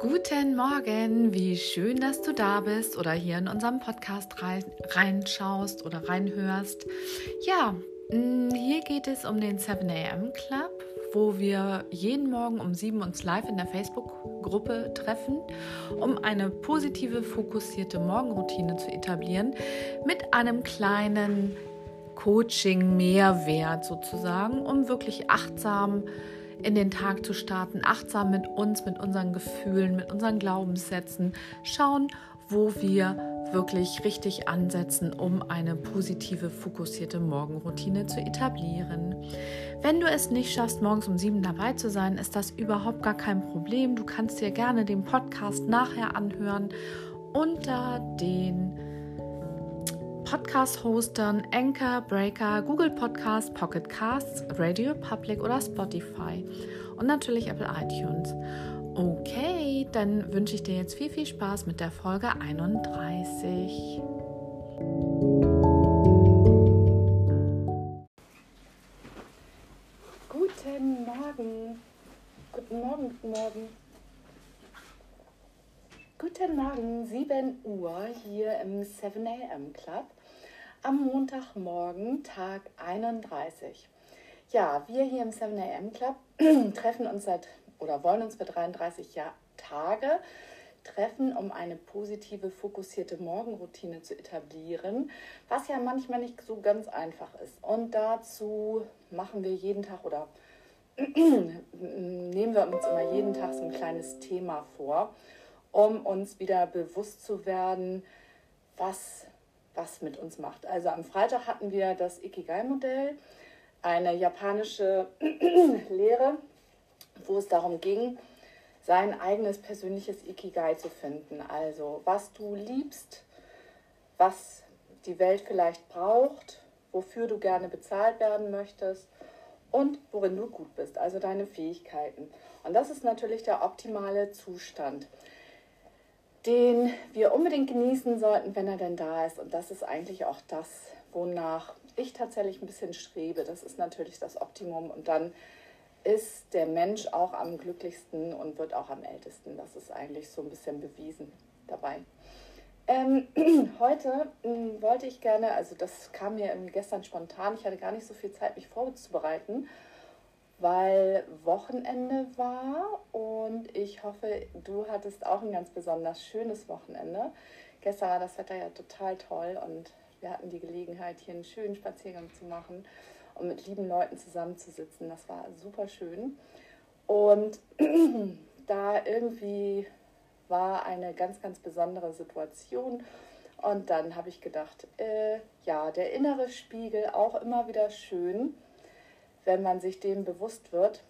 Guten Morgen, wie schön, dass du da bist oder hier in unserem Podcast rein, reinschaust oder reinhörst. Ja, mm, hier geht es um den 7 AM Club, wo wir jeden Morgen um 7 uns live in der Facebook-Gruppe treffen, um eine positive, fokussierte Morgenroutine zu etablieren mit einem kleinen Coaching-Mehrwert sozusagen, um wirklich achtsam in den Tag zu starten, achtsam mit uns, mit unseren Gefühlen, mit unseren Glaubenssätzen, schauen, wo wir wirklich richtig ansetzen, um eine positive, fokussierte Morgenroutine zu etablieren. Wenn du es nicht schaffst, morgens um sieben dabei zu sein, ist das überhaupt gar kein Problem. Du kannst dir gerne den Podcast nachher anhören unter den Podcast-Hostern Anchor, Breaker, Google Podcast, Pocket Casts, Radio Public oder Spotify und natürlich Apple iTunes. Okay, dann wünsche ich dir jetzt viel, viel Spaß mit der Folge 31. Guten Morgen. Guten Morgen, guten Morgen. Guten Morgen, 7 Uhr hier im 7 AM Club am Montagmorgen, Tag 31. Ja, wir hier im 7 AM Club treffen uns seit oder wollen uns für 33 Jahr, Tage treffen, um eine positive, fokussierte Morgenroutine zu etablieren, was ja manchmal nicht so ganz einfach ist. Und dazu machen wir jeden Tag oder nehmen wir uns immer jeden Tag so ein kleines Thema vor, um uns wieder bewusst zu werden, was was mit uns macht. Also am Freitag hatten wir das Ikigai-Modell, eine japanische Lehre, wo es darum ging, sein eigenes persönliches Ikigai zu finden. Also was du liebst, was die Welt vielleicht braucht, wofür du gerne bezahlt werden möchtest und worin du gut bist, also deine Fähigkeiten. Und das ist natürlich der optimale Zustand den wir unbedingt genießen sollten, wenn er denn da ist. Und das ist eigentlich auch das, wonach ich tatsächlich ein bisschen strebe. Das ist natürlich das Optimum. Und dann ist der Mensch auch am glücklichsten und wird auch am ältesten. Das ist eigentlich so ein bisschen bewiesen dabei. Ähm, heute äh, wollte ich gerne, also das kam mir gestern spontan, ich hatte gar nicht so viel Zeit, mich vorzubereiten weil Wochenende war und ich hoffe, du hattest auch ein ganz besonders schönes Wochenende. Gestern war das Wetter ja total toll und wir hatten die Gelegenheit, hier einen schönen Spaziergang zu machen und mit lieben Leuten zusammenzusitzen. Das war super schön. Und da irgendwie war eine ganz, ganz besondere Situation. Und dann habe ich gedacht, äh, ja, der innere Spiegel auch immer wieder schön wenn man sich dem bewusst wird.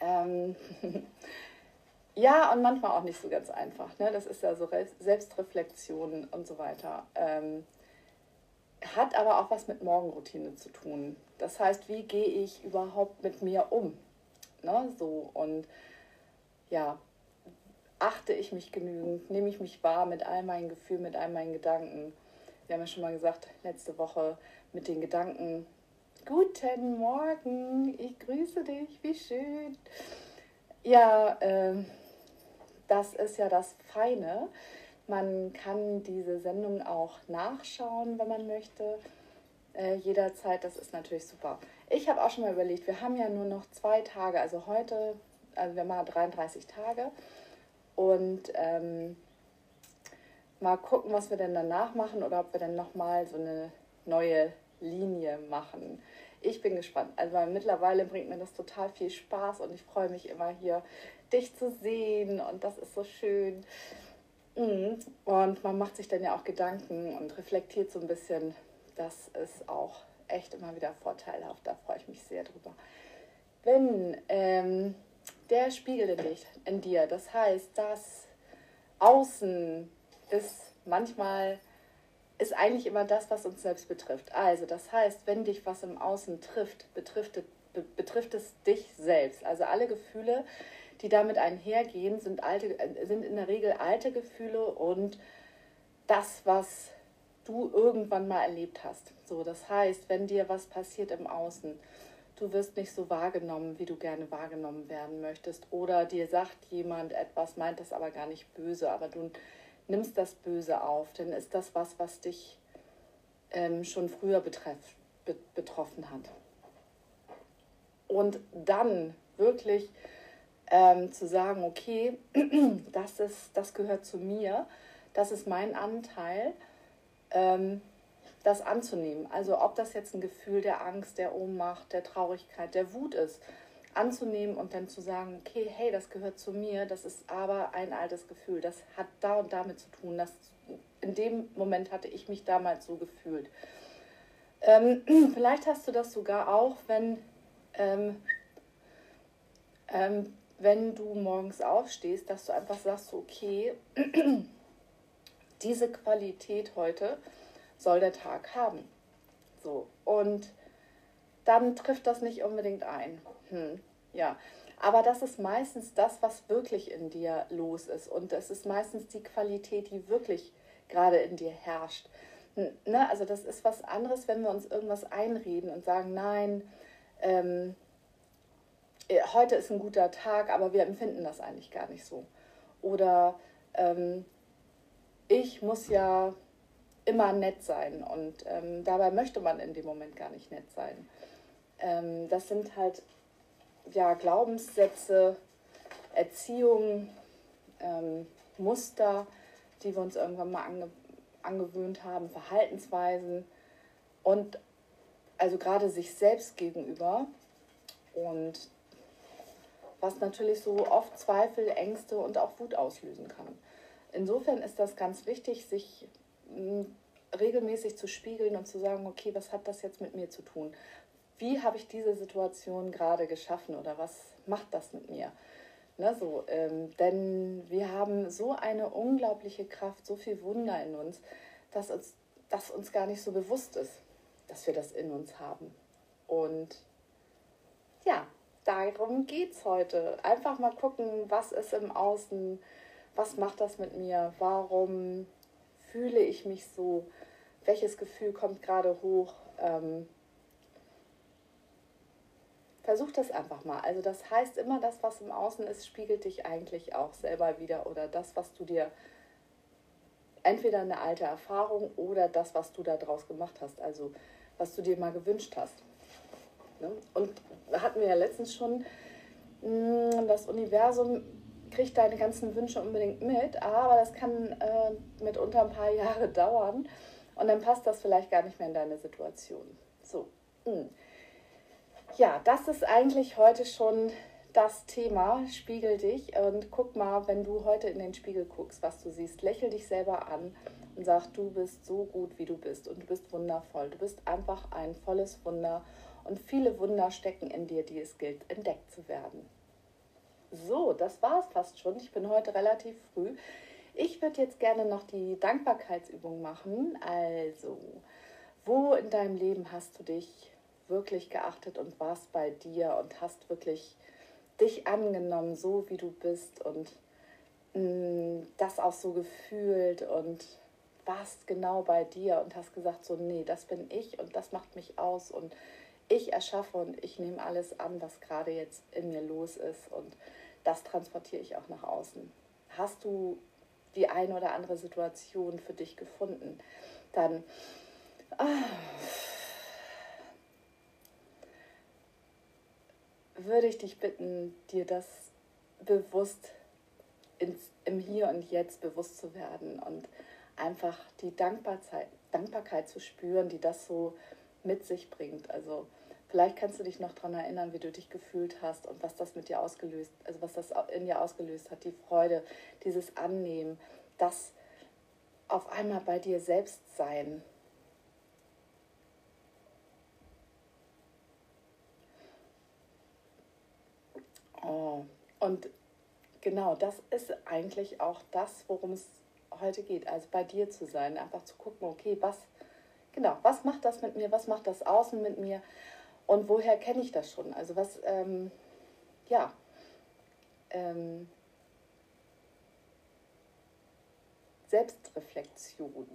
Ähm ja, und manchmal auch nicht so ganz einfach. Ne? Das ist ja so Re Selbstreflexion und so weiter. Ähm hat aber auch was mit Morgenroutine zu tun. Das heißt, wie gehe ich überhaupt mit mir um? Ne? So und ja, achte ich mich genügend, nehme ich mich wahr mit all meinen Gefühlen, mit all meinen Gedanken. Wir haben ja schon mal gesagt, letzte Woche mit den Gedanken Guten Morgen, ich grüße dich, wie schön. Ja, äh, das ist ja das Feine. Man kann diese Sendung auch nachschauen, wenn man möchte. Äh, jederzeit, das ist natürlich super. Ich habe auch schon mal überlegt, wir haben ja nur noch zwei Tage, also heute, also wir machen 33 Tage. Und ähm, mal gucken, was wir denn danach machen oder ob wir dann nochmal so eine neue Linie machen. Ich bin gespannt. Also mittlerweile bringt mir das total viel Spaß und ich freue mich immer hier, dich zu sehen und das ist so schön. Mhm. Und man macht sich dann ja auch Gedanken und reflektiert so ein bisschen. Das ist auch echt immer wieder vorteilhaft. Da freue ich mich sehr drüber. Wenn ähm, der Spiegel in, dich, in dir, das heißt, das Außen ist manchmal ist eigentlich immer das, was uns selbst betrifft. Also das heißt, wenn dich was im Außen trifft, betrifft, betrifft es dich selbst. Also alle Gefühle, die damit einhergehen, sind, alte, sind in der Regel alte Gefühle und das, was du irgendwann mal erlebt hast. So, das heißt, wenn dir was passiert im Außen, du wirst nicht so wahrgenommen, wie du gerne wahrgenommen werden möchtest. Oder dir sagt jemand etwas, meint das aber gar nicht böse, aber du nimmst das Böse auf, dann ist das was, was dich ähm, schon früher betreff, be betroffen hat. Und dann wirklich ähm, zu sagen, okay, das, ist, das gehört zu mir, das ist mein Anteil, ähm, das anzunehmen. Also ob das jetzt ein Gefühl der Angst, der Ohnmacht, der Traurigkeit, der Wut ist, anzunehmen und dann zu sagen, okay, hey, das gehört zu mir, das ist aber ein altes Gefühl, das hat da und damit zu tun, das, in dem Moment hatte ich mich damals so gefühlt. Ähm, vielleicht hast du das sogar auch, wenn, ähm, ähm, wenn du morgens aufstehst, dass du einfach sagst, okay, diese Qualität heute soll der Tag haben. So, und dann trifft das nicht unbedingt ein. Hm, ja, aber das ist meistens das, was wirklich in dir los ist. Und es ist meistens die Qualität, die wirklich gerade in dir herrscht. Ne? Also das ist was anderes, wenn wir uns irgendwas einreden und sagen, nein, ähm, äh, heute ist ein guter Tag, aber wir empfinden das eigentlich gar nicht so. Oder ähm, ich muss ja immer nett sein und ähm, dabei möchte man in dem Moment gar nicht nett sein. Ähm, das sind halt ja, Glaubenssätze, Erziehung, ähm, Muster, die wir uns irgendwann mal ange angewöhnt haben, Verhaltensweisen und also gerade sich selbst gegenüber und was natürlich so oft Zweifel, Ängste und auch Wut auslösen kann. Insofern ist das ganz wichtig, sich mm, regelmäßig zu spiegeln und zu sagen, okay, was hat das jetzt mit mir zu tun? Wie habe ich diese Situation gerade geschaffen oder was macht das mit mir? Ne, so, ähm, denn wir haben so eine unglaubliche Kraft, so viel Wunder in uns, dass uns, dass uns gar nicht so bewusst ist, dass wir das in uns haben. Und ja, darum geht es heute. Einfach mal gucken, was ist im Außen, was macht das mit mir, warum fühle ich mich so, welches Gefühl kommt gerade hoch. Ähm, versuch das einfach mal. Also das heißt immer, das, was im Außen ist, spiegelt dich eigentlich auch selber wieder oder das, was du dir entweder eine alte Erfahrung oder das, was du daraus gemacht hast, also was du dir mal gewünscht hast. Ne? Und hatten wir ja letztens schon, mm, das Universum kriegt deine ganzen Wünsche unbedingt mit, aber das kann äh, mitunter ein paar Jahre dauern und dann passt das vielleicht gar nicht mehr in deine Situation. So. Ja, das ist eigentlich heute schon das Thema. Spiegel dich und guck mal, wenn du heute in den Spiegel guckst, was du siehst. Lächel dich selber an und sag, du bist so gut, wie du bist und du bist wundervoll. Du bist einfach ein volles Wunder und viele Wunder stecken in dir, die es gilt, entdeckt zu werden. So, das war es fast schon. Ich bin heute relativ früh. Ich würde jetzt gerne noch die Dankbarkeitsübung machen. Also, wo in deinem Leben hast du dich wirklich geachtet und warst bei dir und hast wirklich dich angenommen, so wie du bist und mh, mm, das auch so gefühlt und warst genau bei dir und hast gesagt, so, nee, das bin ich und das macht mich aus und ich erschaffe und ich nehme alles an, was gerade jetzt in mir los ist und das transportiere ich auch nach außen. Hast du die eine oder andere Situation für dich gefunden, dann ah, würde ich dich bitten, dir das bewusst ins, im Hier und Jetzt bewusst zu werden und einfach die Dankbarkeit, Dankbarkeit zu spüren, die das so mit sich bringt. Also vielleicht kannst du dich noch daran erinnern, wie du dich gefühlt hast und was das mit dir ausgelöst, also was das in dir ausgelöst hat, die Freude, dieses Annehmen, das auf einmal bei dir selbst sein. Oh, und genau, das ist eigentlich auch das, worum es heute geht, also bei dir zu sein, einfach zu gucken, okay, was Genau, was macht das mit mir? Was macht das Außen mit mir? Und woher kenne ich das schon? Also was, ähm, ja, ähm, Selbstreflexion.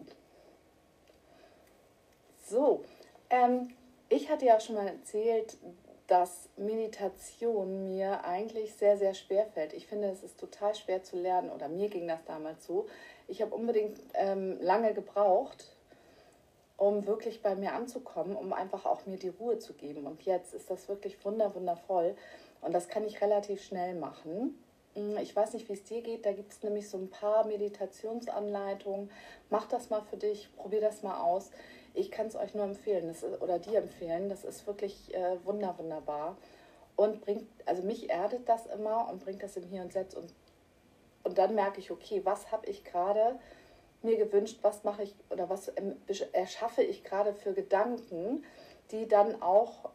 So, ähm, ich hatte ja schon mal erzählt, dass Meditation mir eigentlich sehr, sehr schwer fällt. Ich finde, es ist total schwer zu lernen oder mir ging das damals so. Ich habe unbedingt ähm, lange gebraucht, um wirklich bei mir anzukommen, um einfach auch mir die Ruhe zu geben. Und jetzt ist das wirklich wunder, wundervoll und das kann ich relativ schnell machen. Hm, ich weiß nicht, wie es dir geht. Da gibt es nämlich so ein paar Meditationsanleitungen. Mach das mal für dich, probier das mal aus. Ich kann es euch nur empfehlen ist, oder dir empfehlen. Das ist wirklich äh, wunder, wunderbar. Und bringt, also mich erdet das immer und bringt das im Hier und Jetzt. Und, und dann merke ich, okay, was habe ich gerade mir gewünscht, was mache ich oder was erschaffe ich gerade für Gedanken, die dann auch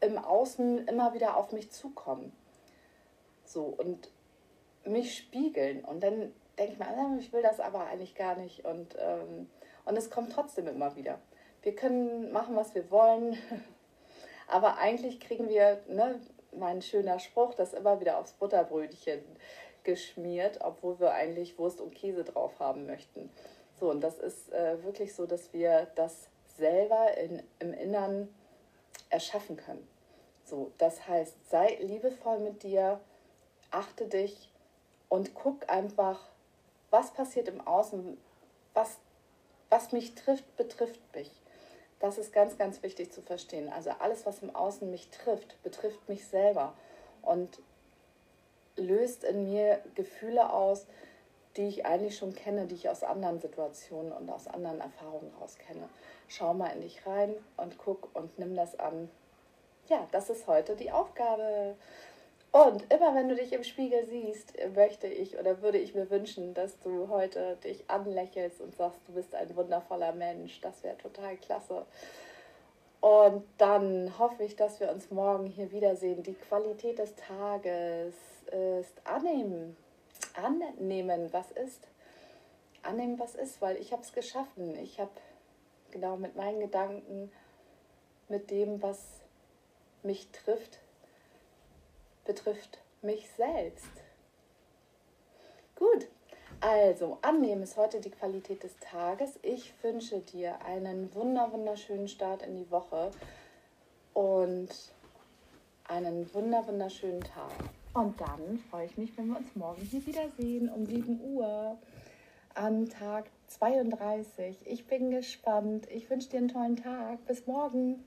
im Außen immer wieder auf mich zukommen. So und mich spiegeln. Und dann denke ich mir, ah, ich will das aber eigentlich gar nicht. Und ähm, und es kommt trotzdem immer wieder. Wir können machen, was wir wollen, aber eigentlich kriegen wir, ne, mein schöner Spruch, das immer wieder aufs Butterbrötchen geschmiert, obwohl wir eigentlich Wurst und Käse drauf haben möchten. So, und das ist äh, wirklich so, dass wir das selber in, im Innern erschaffen können. So, das heißt, sei liebevoll mit dir, achte dich und guck einfach, was passiert im Außen, was was mich trifft, betrifft mich. Das ist ganz, ganz wichtig zu verstehen. Also alles, was im Außen mich trifft, betrifft mich selber und löst in mir Gefühle aus, die ich eigentlich schon kenne, die ich aus anderen Situationen und aus anderen Erfahrungen raus kenne. Schau mal in dich rein und guck und nimm das an. Ja, das ist heute die Aufgabe. Und immer wenn du dich im Spiegel siehst, möchte ich oder würde ich mir wünschen, dass du heute dich anlächelst und sagst, du bist ein wundervoller Mensch. Das wäre total klasse. Und dann hoffe ich, dass wir uns morgen hier wiedersehen. Die Qualität des Tages ist annehmen. Annehmen, was ist. Annehmen, was ist, weil ich habe es geschaffen. Ich habe genau mit meinen Gedanken, mit dem, was mich trifft, betrifft mich selbst. Gut, also annehmen ist heute die Qualität des Tages. Ich wünsche dir einen wunder wunderschönen Start in die Woche und einen wunder wunderschönen Tag. Und dann freue ich mich, wenn wir uns morgen hier wiedersehen um 7 Uhr am Tag 32. Ich bin gespannt. Ich wünsche dir einen tollen Tag. Bis morgen.